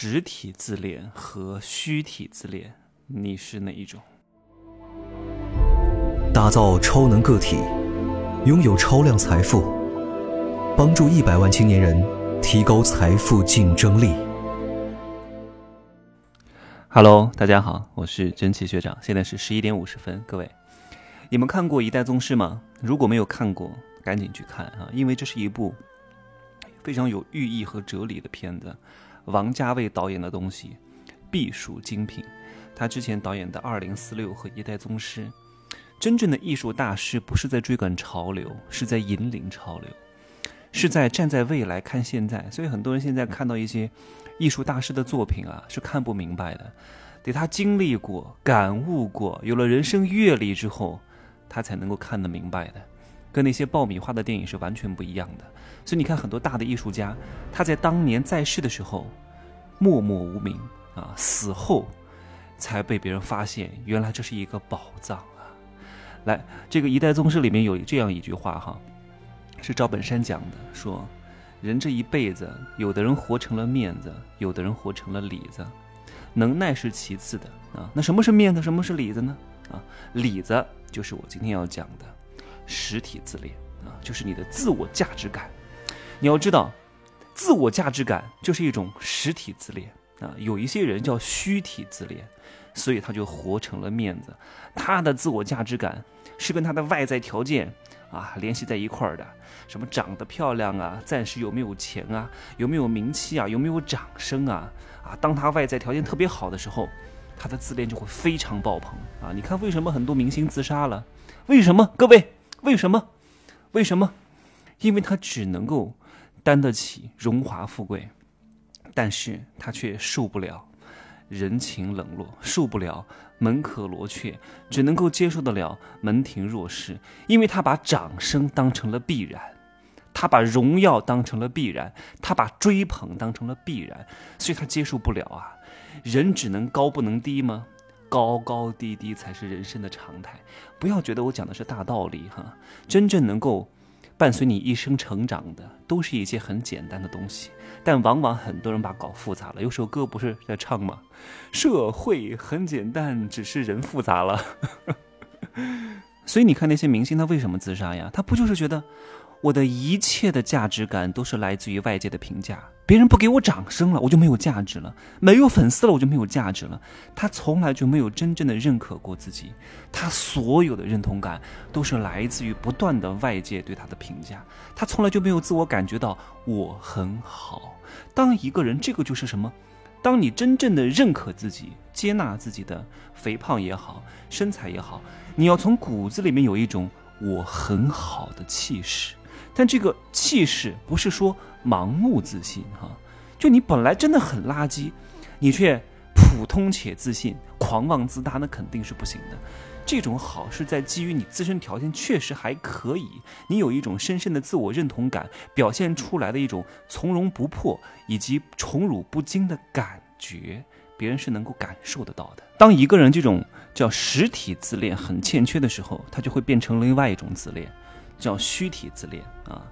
实体自恋和虚体自恋，你是哪一种？打造超能个体，拥有超量财富，帮助一百万青年人提高财富竞争力。Hello，大家好，我是真奇学长，现在是十一点五十分。各位，你们看过《一代宗师》吗？如果没有看过，赶紧去看啊，因为这是一部非常有寓意和哲理的片子。王家卫导演的东西必属精品。他之前导演的《二零四六》和《一代宗师》，真正的艺术大师不是在追赶潮流，是在引领潮流，是在站在未来看现在。所以很多人现在看到一些艺术大师的作品啊，是看不明白的，得他经历过、感悟过、有了人生阅历之后，他才能够看得明白的。跟那些爆米花的电影是完全不一样的。所以你看，很多大的艺术家，他在当年在世的时候默默无名啊，死后才被别人发现，原来这是一个宝藏啊！来，这个《一代宗师》里面有这样一句话哈，是赵本山讲的，说人这一辈子，有的人活成了面子，有的人活成了里子，能耐是其次的啊。那什么是面子，什么是里子呢？啊，里子就是我今天要讲的。实体自恋啊，就是你的自我价值感。你要知道，自我价值感就是一种实体自恋啊。有一些人叫虚体自恋，所以他就活成了面子。他的自我价值感是跟他的外在条件啊联系在一块儿的，什么长得漂亮啊，暂时有没有钱啊，有没有名气啊，有没有掌声啊啊。当他外在条件特别好的时候，他的自恋就会非常爆棚啊。你看为什么很多明星自杀了？为什么？各位？为什么？为什么？因为他只能够担得起荣华富贵，但是他却受不了人情冷落，受不了门可罗雀，只能够接受得了门庭若市。因为他把掌声当成了必然，他把荣耀当成了必然，他把追捧当成了必然，所以他接受不了啊！人只能高不能低吗？高高低低才是人生的常态，不要觉得我讲的是大道理哈。真正能够伴随你一生成长的，都是一些很简单的东西。但往往很多人把搞复杂了。有首歌不是在唱吗？社会很简单，只是人复杂了。所以你看那些明星，他为什么自杀呀？他不就是觉得？我的一切的价值感都是来自于外界的评价，别人不给我掌声了，我就没有价值了；没有粉丝了，我就没有价值了。他从来就没有真正的认可过自己，他所有的认同感都是来自于不断的外界对他的评价，他从来就没有自我感觉到我很好。当一个人，这个就是什么？当你真正的认可自己、接纳自己的肥胖也好、身材也好，你要从骨子里面有一种我很好的气势。但这个气势不是说盲目自信哈，就你本来真的很垃圾，你却普通且自信、狂妄自大，那肯定是不行的。这种好是在基于你自身条件确实还可以，你有一种深深的自我认同感，表现出来的一种从容不迫以及宠辱不惊的感觉，别人是能够感受得到的。当一个人这种叫实体自恋很欠缺的时候，他就会变成另外一种自恋。叫虚体自恋啊！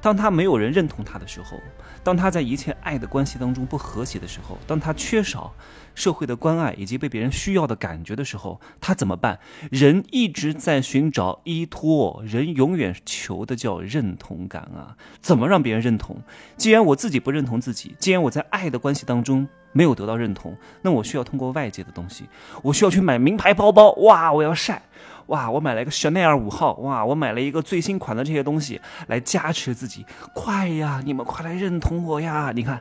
当他没有人认同他的时候，当他在一切爱的关系当中不和谐的时候，当他缺少社会的关爱以及被别人需要的感觉的时候，他怎么办？人一直在寻找依托，人永远求的叫认同感啊！怎么让别人认同？既然我自己不认同自己，既然我在爱的关系当中没有得到认同，那我需要通过外界的东西，我需要去买名牌包包，哇！我要晒。哇，我买了一个香奈儿五号，哇，我买了一个最新款的这些东西来加持自己，快呀！你们快来认同我呀！你看，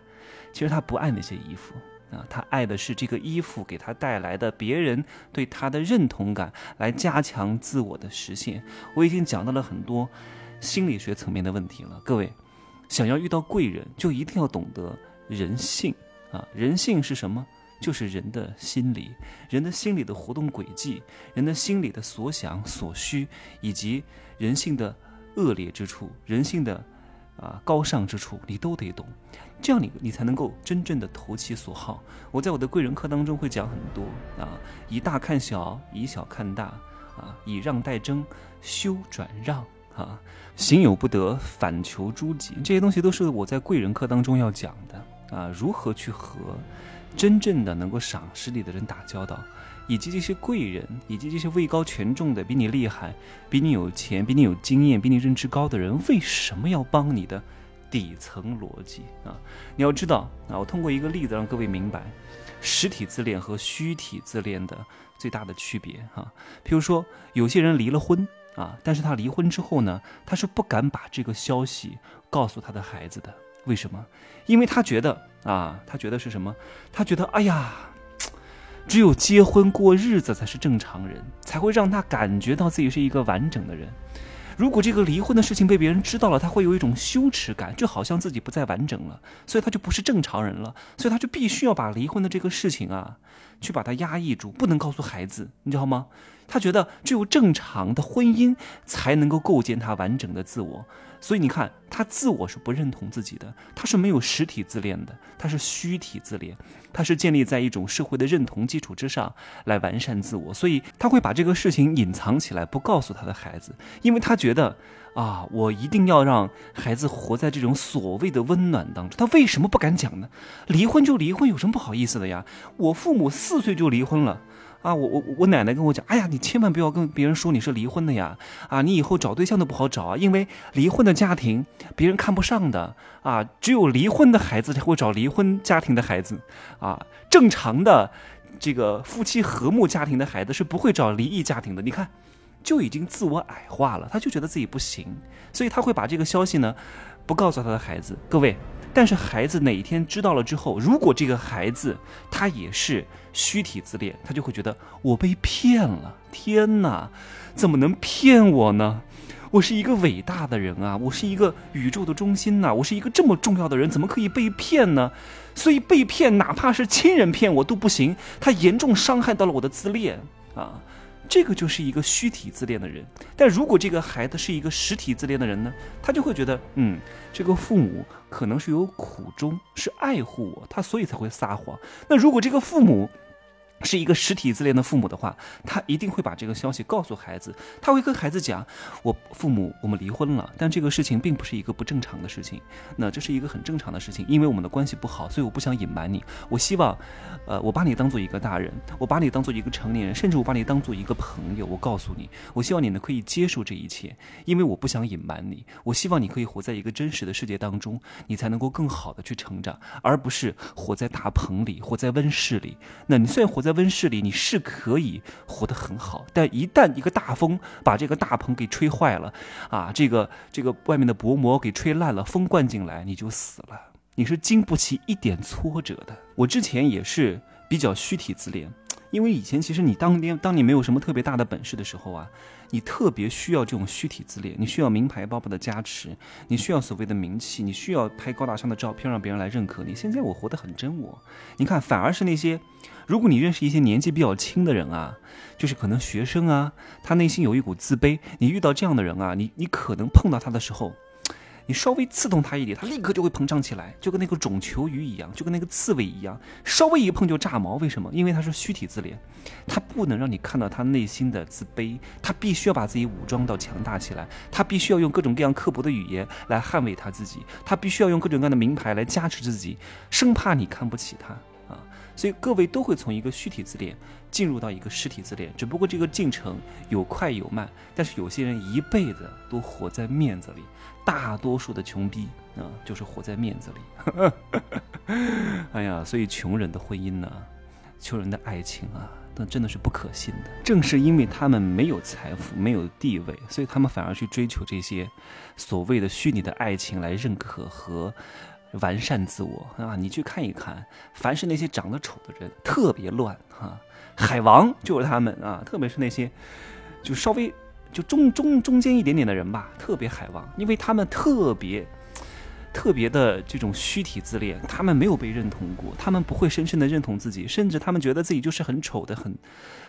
其实他不爱那些衣服啊，他爱的是这个衣服给他带来的别人对他的认同感，来加强自我的实现。我已经讲到了很多心理学层面的问题了，各位，想要遇到贵人，就一定要懂得人性啊！人性是什么？就是人的心理，人的心理的活动轨迹，人的心理的所想所需，以及人性的恶劣之处，人性的啊高尚之处，你都得懂，这样你你才能够真正的投其所好。我在我的贵人课当中会讲很多啊，以大看小，以小看大啊，以让代争，修转让啊，行有不得，反求诸己，这些东西都是我在贵人课当中要讲的。啊，如何去和真正的能够赏识你的人打交道，以及这些贵人，以及这些位高权重的、比你厉害、比你有钱、比你有经验、比你认知高的人，为什么要帮你的底层逻辑啊？你要知道啊，我通过一个例子让各位明白实体自恋和虚体自恋的最大的区别哈。譬如说，有些人离了婚啊，但是他离婚之后呢，他是不敢把这个消息告诉他的孩子的。为什么？因为他觉得啊，他觉得是什么？他觉得，哎呀，只有结婚过日子才是正常人，才会让他感觉到自己是一个完整的人。如果这个离婚的事情被别人知道了，他会有一种羞耻感，就好像自己不再完整了，所以他就不是正常人了，所以他就必须要把离婚的这个事情啊，去把它压抑住，不能告诉孩子，你知道吗？他觉得只有正常的婚姻才能够构建他完整的自我。所以你看，他自我是不认同自己的，他是没有实体自恋的，他是虚体自恋，他是建立在一种社会的认同基础之上来完善自我，所以他会把这个事情隐藏起来，不告诉他的孩子，因为他觉得啊，我一定要让孩子活在这种所谓的温暖当中。他为什么不敢讲呢？离婚就离婚，有什么不好意思的呀？我父母四岁就离婚了。啊，我我我奶奶跟我讲，哎呀，你千万不要跟别人说你是离婚的呀！啊，你以后找对象都不好找啊，因为离婚的家庭别人看不上的啊，只有离婚的孩子才会找离婚家庭的孩子，啊，正常的这个夫妻和睦家庭的孩子是不会找离异家庭的。你看，就已经自我矮化了，他就觉得自己不行，所以他会把这个消息呢，不告诉他的孩子。各位。但是孩子哪一天知道了之后，如果这个孩子他也是虚体自恋，他就会觉得我被骗了。天哪，怎么能骗我呢？我是一个伟大的人啊，我是一个宇宙的中心呐，我是一个这么重要的人，怎么可以被骗呢？所以被骗，哪怕是亲人骗我都不行，他严重伤害到了我的自恋啊。这个就是一个虚体自恋的人，但如果这个孩子是一个实体自恋的人呢，他就会觉得，嗯，这个父母可能是有苦衷，是爱护我，他所以才会撒谎。那如果这个父母，是一个实体自恋的父母的话，他一定会把这个消息告诉孩子。他会跟孩子讲：“我父母我们离婚了，但这个事情并不是一个不正常的事情。那这是一个很正常的事情，因为我们的关系不好，所以我不想隐瞒你。我希望，呃，我把你当做一个大人，我把你当做一个成年人，甚至我把你当做一个朋友。我告诉你，我希望你呢可以接受这一切，因为我不想隐瞒你。我希望你可以活在一个真实的世界当中，你才能够更好的去成长，而不是活在大棚里，活在温室里。那你虽然活。在温室里，你是可以活得很好，但一旦一个大风把这个大棚给吹坏了，啊，这个这个外面的薄膜给吹烂了，风灌进来，你就死了，你是经不起一点挫折的。我之前也是比较虚体自恋。因为以前其实你当年当你没有什么特别大的本事的时候啊，你特别需要这种虚体自恋，你需要名牌包包的加持，你需要所谓的名气，你需要拍高大上的照片让别人来认可你。现在我活得很真我，你看反而是那些，如果你认识一些年纪比较轻的人啊，就是可能学生啊，他内心有一股自卑，你遇到这样的人啊，你你可能碰到他的时候。你稍微刺痛他一点，他立刻就会膨胀起来，就跟那个种球鱼一样，就跟那个刺猬一样，稍微一碰就炸毛。为什么？因为他是虚体自恋，他不能让你看到他内心的自卑，他必须要把自己武装到强大起来，他必须要用各种各样刻薄的语言来捍卫他自己，他必须要用各种各样的名牌来加持自己，生怕你看不起他啊。所以各位都会从一个虚体自恋进入到一个实体自恋，只不过这个进程有快有慢。但是有些人一辈子都活在面子里。大多数的穷逼啊，就是活在面子里。哎呀，所以穷人的婚姻呢，穷人的爱情啊，那真的是不可信的。正是因为他们没有财富、没有地位，所以他们反而去追求这些所谓的虚拟的爱情来认可和完善自我啊！你去看一看，凡是那些长得丑的人，特别乱哈。海王就是他们啊，特别是那些就稍微。就中中中间一点点的人吧，特别海王，因为他们特别特别的这种虚体自恋，他们没有被认同过，他们不会深深的认同自己，甚至他们觉得自己就是很丑的，很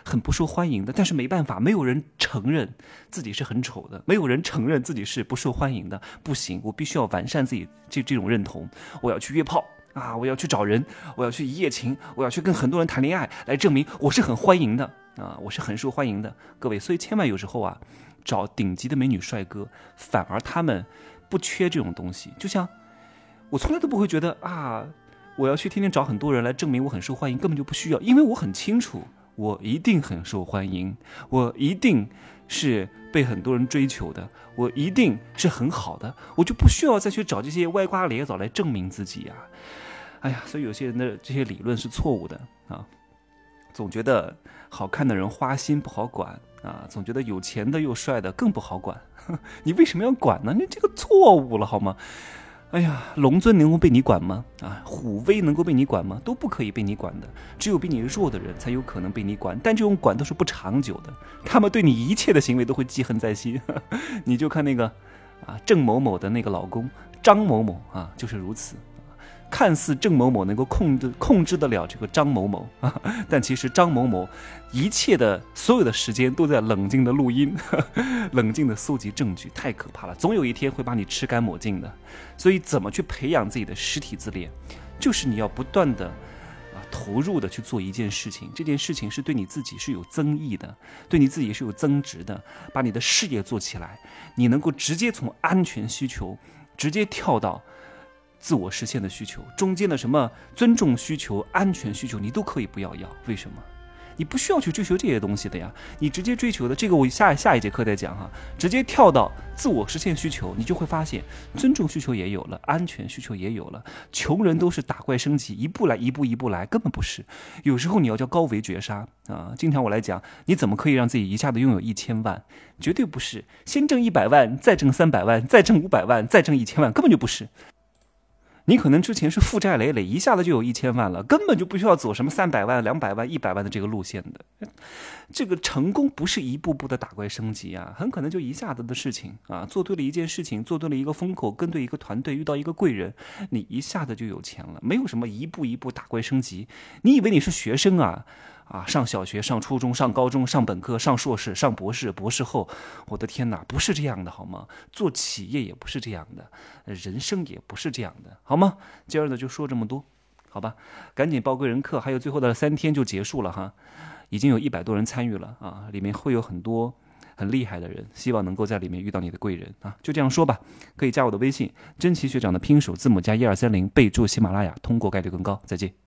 很不受欢迎的。但是没办法，没有人承认自己是很丑的，没有人承认自己是不受欢迎的。不行，我必须要完善自己这这种认同，我要去约炮啊，我要去找人，我要去一夜情，我要去跟很多人谈恋爱，来证明我是很欢迎的。啊，我是很受欢迎的，各位，所以千万有时候啊，找顶级的美女帅哥，反而他们不缺这种东西。就像我从来都不会觉得啊，我要去天天找很多人来证明我很受欢迎，根本就不需要，因为我很清楚，我一定很受欢迎，我一定是被很多人追求的，我一定是很好的，我就不需要再去找这些歪瓜裂枣来证明自己呀。哎呀，所以有些人的这些理论是错误的啊，总觉得好看的人花心不好管啊，总觉得有钱的又帅的更不好管，你为什么要管呢？你这个错误了好吗？哎呀，龙尊能够被你管吗？啊，虎威能够被你管吗？都不可以被你管的，只有比你弱的人才有可能被你管，但这种管都是不长久的，他们对你一切的行为都会记恨在心。你就看那个啊，郑某某的那个老公张某某啊，就是如此。看似郑某某能够控制控制得了这个张某某啊，但其实张某某一切的所有的时间都在冷静的录音，冷静的搜集证据，太可怕了，总有一天会把你吃干抹净的。所以，怎么去培养自己的实体自恋，就是你要不断的啊投入的去做一件事情，这件事情是对你自己是有增益的，对你自己是有增值的，把你的事业做起来，你能够直接从安全需求直接跳到。自我实现的需求，中间的什么尊重需求、安全需求，你都可以不要要。为什么？你不需要去追求这些东西的呀。你直接追求的这个，我下下一节课再讲哈。直接跳到自我实现需求，你就会发现，尊重需求也有了，安全需求也有了。穷人都是打怪升级，一步来，一步一步来，根本不是。有时候你要叫高维绝杀啊。经常我来讲，你怎么可以让自己一下子拥有一千万？绝对不是。先挣一百万，再挣三百万，再挣五百万，再挣一千万，根本就不是。你可能之前是负债累累，一下子就有一千万了，根本就不需要走什么三百万、两百万、一百万的这个路线的。这个成功不是一步步的打怪升级啊，很可能就一下子的事情啊，做对了一件事情，做对了一个风口，跟对一个团队，遇到一个贵人，你一下子就有钱了。没有什么一步一步打怪升级，你以为你是学生啊？啊，上小学、上初中、上高中、上本科、上硕士、上博士、博士后，我的天哪，不是这样的，好吗？做企业也不是这样的，人生也不是这样的，好吗？今儿呢就说这么多，好吧？赶紧报个人课，还有最后的三天就结束了哈，已经有一百多人参与了啊，里面会有很多很厉害的人，希望能够在里面遇到你的贵人啊，就这样说吧，可以加我的微信，真奇学长的拼手字母加一二三零，备注喜马拉雅，通过概率更高。再见。